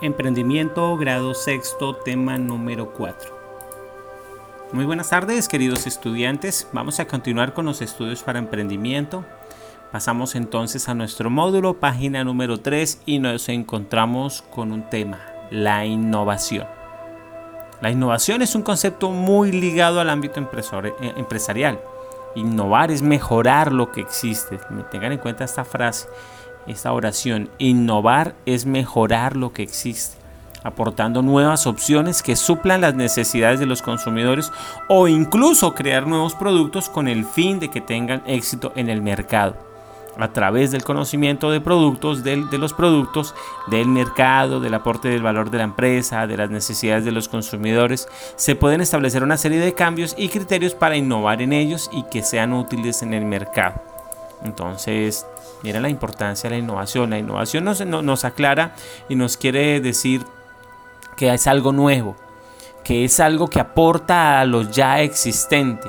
Emprendimiento, grado sexto, tema número 4. Muy buenas tardes, queridos estudiantes. Vamos a continuar con los estudios para emprendimiento. Pasamos entonces a nuestro módulo, página número 3, y nos encontramos con un tema, la innovación. La innovación es un concepto muy ligado al ámbito eh, empresarial. Innovar es mejorar lo que existe. Tengan en cuenta esta frase esta oración. Innovar es mejorar lo que existe, aportando nuevas opciones que suplan las necesidades de los consumidores o incluso crear nuevos productos con el fin de que tengan éxito en el mercado. A través del conocimiento de productos, de los productos, del mercado, del aporte del valor de la empresa, de las necesidades de los consumidores, se pueden establecer una serie de cambios y criterios para innovar en ellos y que sean útiles en el mercado. Entonces, mira la importancia de la innovación. La innovación nos, nos aclara y nos quiere decir que es algo nuevo, que es algo que aporta a lo ya existente.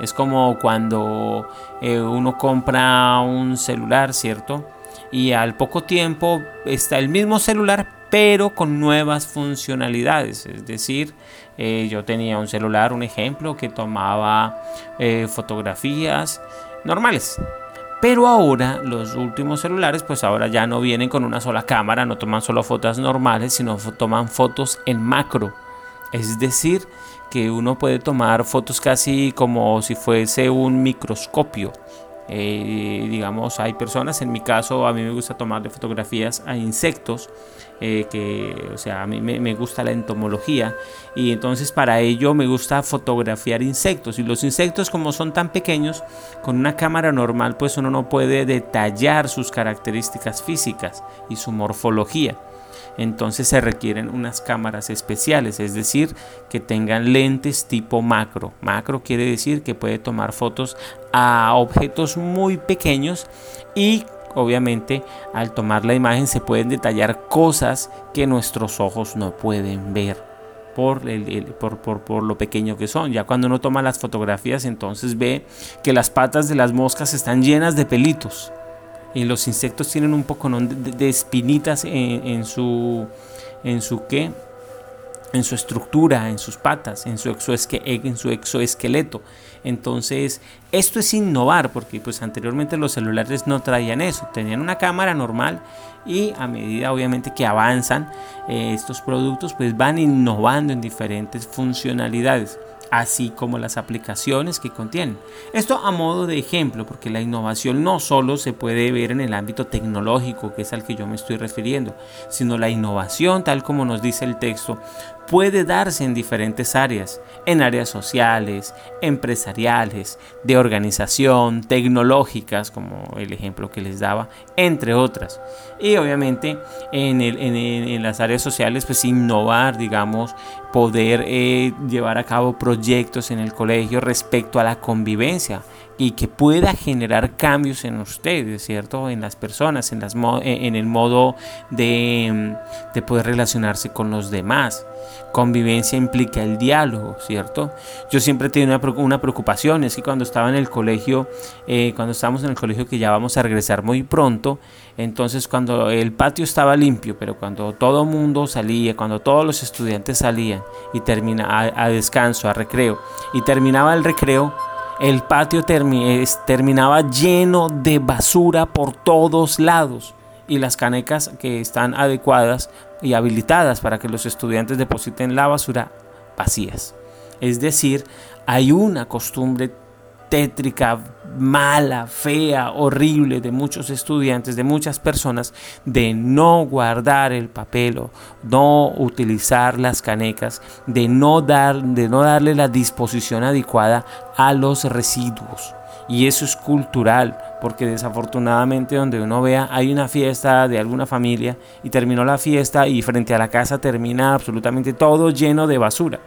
Es como cuando eh, uno compra un celular, ¿cierto? Y al poco tiempo está el mismo celular, pero con nuevas funcionalidades. Es decir, eh, yo tenía un celular, un ejemplo, que tomaba eh, fotografías normales, pero ahora los últimos celulares pues ahora ya no vienen con una sola cámara, no toman solo fotos normales, sino toman fotos en macro. Es decir, que uno puede tomar fotos casi como si fuese un microscopio. Eh, digamos, hay personas, en mi caso, a mí me gusta tomarle fotografías a insectos, eh, que, o sea, a mí me, gusta la entomología, y entonces para ello me gusta fotografiar insectos. Y los insectos, como son tan pequeños, con una cámara normal, pues uno no puede detallar sus características físicas y su morfología entonces se requieren unas cámaras especiales, es decir, que tengan lentes tipo macro. Macro quiere decir que puede tomar fotos a objetos muy pequeños y obviamente al tomar la imagen se pueden detallar cosas que nuestros ojos no pueden ver. Por, lo pequeño que son. Ya cuando uno toma las fotografías, entonces ve que las patas de las moscas están llenas de pelitos y los insectos tienen un poco de, espinitas en, su en su qué en su estructura, en sus patas, en su, en su exoesqueleto. Entonces, esto es innovar, porque pues anteriormente los celulares no traían eso, tenían una cámara normal y a medida obviamente que avanzan eh, estos productos, pues van innovando en diferentes funcionalidades así como las aplicaciones que contienen. Esto a modo de ejemplo, porque la innovación no solo se puede ver en el ámbito tecnológico, que es al que yo me estoy refiriendo, sino la innovación, tal como nos dice el texto, puede darse en diferentes áreas, en áreas sociales, empresariales, de organización, tecnológicas, como el ejemplo que les daba, entre otras. Y obviamente en, las áreas sociales, pues innovar, digamos, poder eh, llevar a cabo proyectos en el colegio respecto a la convivencia y que pueda generar cambios en ustedes, ¿cierto? En las personas, en, en el modo de, de poder relacionarse con los demás. Convivencia implica el diálogo, ¿cierto? Yo siempre tenido una, preocupación, es que cuando estaba en el colegio, eh, cuando estábamos en el colegio que ya vamos a regresar muy pronto, entonces cuando el patio estaba limpio, pero cuando todo mundo salía, cuando todos los estudiantes salían y termina a, descanso, a recreo, y terminaba el recreo, el patio terminaba lleno de basura por todos lados y las canecas que están adecuadas y habilitadas para que los estudiantes depositen la basura vacías. Es decir, hay una costumbre tétrica, mala, fea, horrible de muchos estudiantes, de muchas personas, de no guardar el papel o no utilizar las canecas, de no, dar, de no darle la disposición adecuada a los residuos. Y eso es cultural, porque desafortunadamente donde uno vea hay una fiesta de alguna familia y terminó la fiesta y frente a la casa termina absolutamente todo lleno de basura.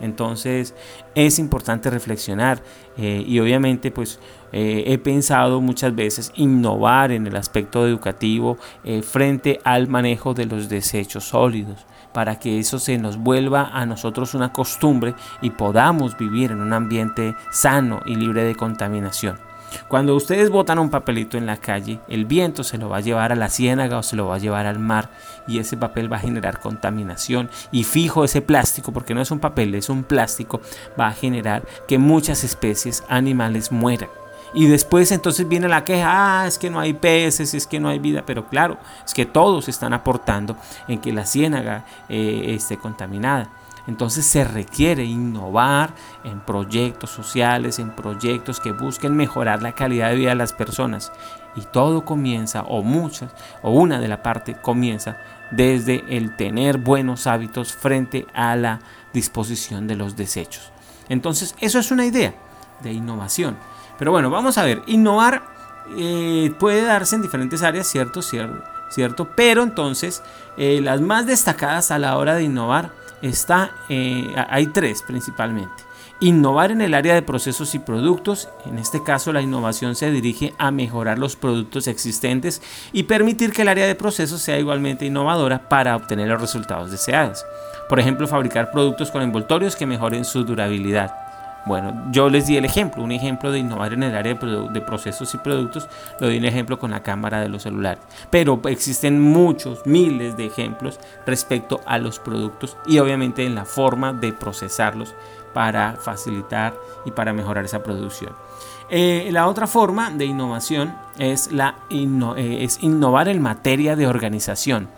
Entonces es importante reflexionar eh, y obviamente pues eh, he pensado muchas veces innovar en el aspecto educativo eh, frente al manejo de los desechos sólidos para que eso se nos vuelva a nosotros una costumbre y podamos vivir en un ambiente sano y libre de contaminación. Cuando ustedes botan un papelito en la calle, el viento se lo va a llevar a la ciénaga o se lo va a llevar al mar y ese papel va a generar contaminación y fijo ese plástico, porque no es un papel, es un plástico, va a generar que muchas especies animales mueran. Y después entonces viene la queja, ah, es que no hay peces, es que no hay vida, pero claro, es que todos están aportando en que la ciénaga eh, esté contaminada. Entonces se requiere innovar en proyectos sociales, en proyectos que busquen mejorar la calidad de vida de las personas. Y todo comienza, o muchas, o una de la parte comienza desde el tener buenos hábitos frente a la disposición de los desechos. Entonces, eso es una idea de innovación. Pero bueno, vamos a ver, innovar eh, puede darse en diferentes áreas, ¿cierto? ¿Cierto? Pero entonces, eh, las más destacadas a la hora de innovar está, eh, hay tres principalmente. Innovar en el área de procesos y productos, en este caso la innovación se dirige a mejorar los productos existentes y permitir que el área de procesos sea igualmente innovadora para obtener los resultados deseados. Por ejemplo, fabricar productos con envoltorios que mejoren su durabilidad bueno, yo les di el ejemplo, un ejemplo de innovar en el área de, procesos y productos, lo di un ejemplo con la cámara de los celulares. Pero existen muchos, miles de ejemplos respecto a los productos y obviamente en la forma de procesarlos para facilitar y para mejorar esa producción. Eh, la otra forma de innovación es, la eh, es innovar en materia de organización.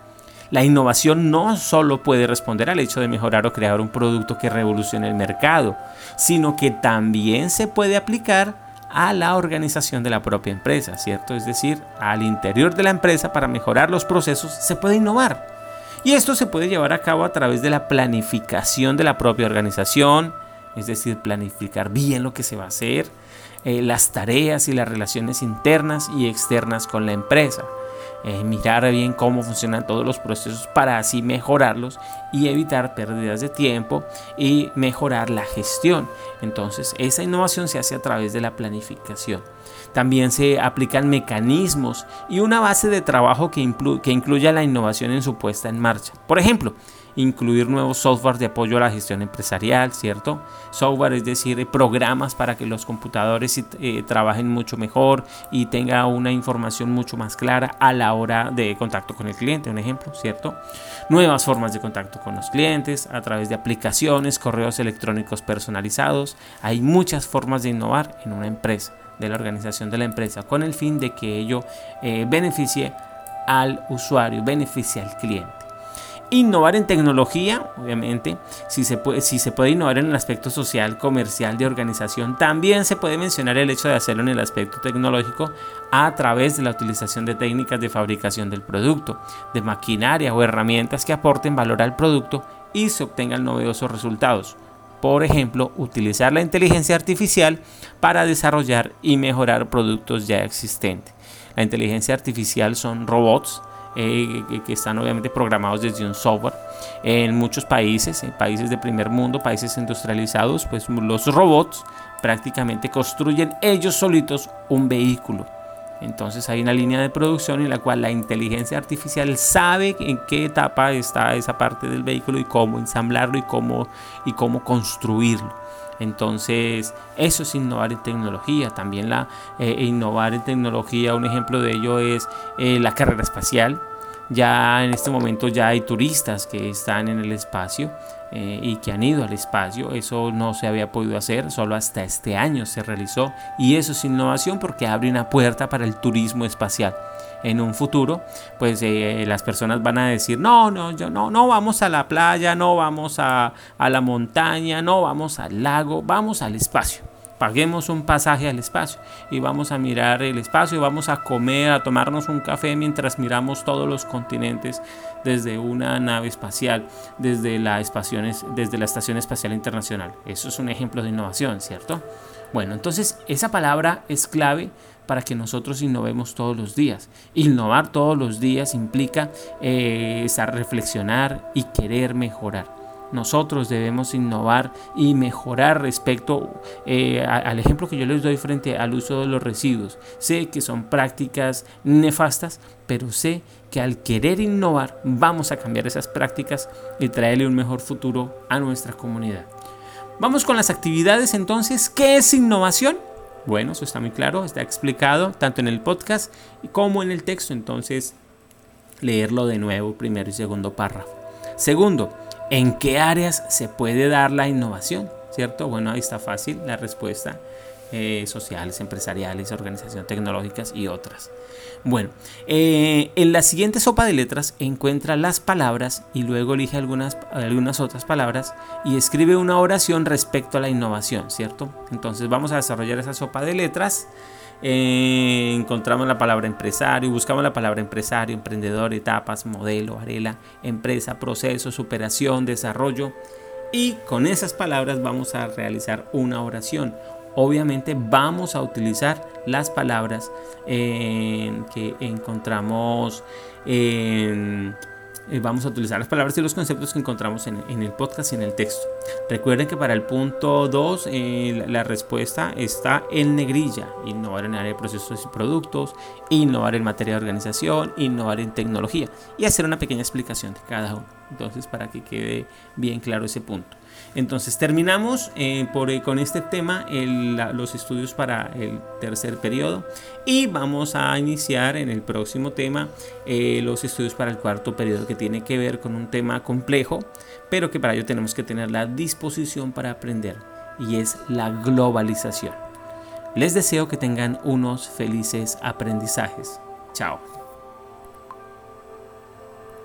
La innovación no solo puede responder al hecho de mejorar o crear un producto que revolucione el mercado, sino que también se puede aplicar a la organización de la propia empresa, ¿cierto? Es decir, al interior de la empresa para mejorar los procesos se puede innovar. Y esto se puede llevar a cabo a través de la planificación de la propia organización, es decir, planificar bien lo que se va a hacer, eh, las tareas y las relaciones internas y externas con la empresa. Eh, mirar bien cómo funcionan todos los procesos para así mejorarlos y evitar pérdidas de tiempo y mejorar la gestión. Entonces, esa innovación se hace a través de la planificación. También se aplican mecanismos y una base de trabajo que, que incluya la innovación en su puesta en marcha. Por ejemplo, incluir nuevos softwares de apoyo a la gestión empresarial, ¿cierto? Software, es decir, programas para que los computadores eh, trabajen mucho mejor y tenga una información mucho más clara a la hora de contacto con el cliente, un ejemplo, ¿cierto? Nuevas formas de contacto con los clientes a través de aplicaciones, correos electrónicos personalizados. Hay muchas formas de innovar en una empresa, de la organización de la empresa, con el fin de que ello eh, beneficie al usuario, beneficie al cliente. Innovar en tecnología, obviamente, si se, puede, si se puede innovar en el aspecto social, comercial, de organización, también se puede mencionar el hecho de hacerlo en el aspecto tecnológico a través de la utilización de técnicas de fabricación del producto, de maquinaria o herramientas que aporten valor al producto y se obtengan novedosos resultados. Por ejemplo, utilizar la inteligencia artificial para desarrollar y mejorar productos ya existentes. La inteligencia artificial son robots, eh, que están obviamente programados desde un software. En muchos países, en países de primer mundo, países industrializados, pues los robots prácticamente construyen ellos solitos un vehículo. Entonces hay una línea de producción en la cual la inteligencia artificial sabe en qué etapa está esa parte del vehículo y cómo ensamblarlo y cómo, y cómo construirlo. Entonces, eso es innovar en tecnología. También la eh, innovar en tecnología, un ejemplo de ello es eh, la carrera espacial. Ya en este momento ya hay turistas que están en el espacio eh, y que han ido al espacio. Eso no se había podido hacer, solo hasta este año se realizó. Y eso es innovación porque abre una puerta para el turismo espacial en un futuro, pues eh, las personas van a decir, no, no, yo no, no vamos a la playa, no vamos a, a la montaña, no vamos al lago, vamos al espacio paguemos un pasaje al espacio y vamos a mirar el espacio, vamos a comer, a tomarnos un café mientras miramos todos los continentes desde una nave espacial, desde la, desde la Estación Espacial Internacional. Eso es un ejemplo de innovación, ¿cierto? Bueno, entonces esa palabra es clave para que nosotros innovemos todos los días. Innovar todos los días implica eh, reflexionar y querer mejorar. Nosotros debemos innovar y mejorar respecto eh, al ejemplo que yo les doy frente al uso de los residuos. Sé que son prácticas nefastas, pero sé que al querer innovar vamos a cambiar esas prácticas y traerle un mejor futuro a nuestra comunidad. Vamos con las actividades entonces. ¿Qué es innovación? Bueno, eso está muy claro, está explicado tanto en el podcast como en el texto, entonces leerlo de nuevo, primero y segundo párrafo. Segundo, ¿en qué áreas se puede dar la innovación? ¿Cierto? Bueno, ahí está fácil la respuesta. Eh, sociales, empresariales, organizaciones tecnológicas y otras. Bueno, eh, en la siguiente sopa de letras encuentra las palabras y luego elige algunas, algunas otras palabras y escribe una oración respecto a la innovación, ¿cierto? Entonces vamos a desarrollar esa sopa de letras. Eh, encontramos la palabra empresario, buscamos la palabra empresario, emprendedor, etapas, modelo, arela, empresa, proceso, superación, desarrollo. Y con esas palabras vamos a realizar una oración obviamente vamos a utilizar las palabras eh, que encontramos en eh, vamos a utilizar las palabras y los conceptos que encontramos en, el podcast y en el texto. Recuerden que para el punto 2 eh, la, respuesta está en negrilla. Innovar en área de procesos y productos, innovar en materia de organización, innovar en tecnología y hacer una pequeña explicación de cada uno. Entonces para que quede bien claro ese punto. Entonces terminamos eh, por, con este tema los estudios para el tercer periodo y vamos a iniciar en el próximo tema los estudios para el cuarto periodo tiene que ver con un tema complejo, pero que para ello tenemos que tener la disposición para aprender, y es la globalización. Les deseo que tengan unos felices aprendizajes. Chao.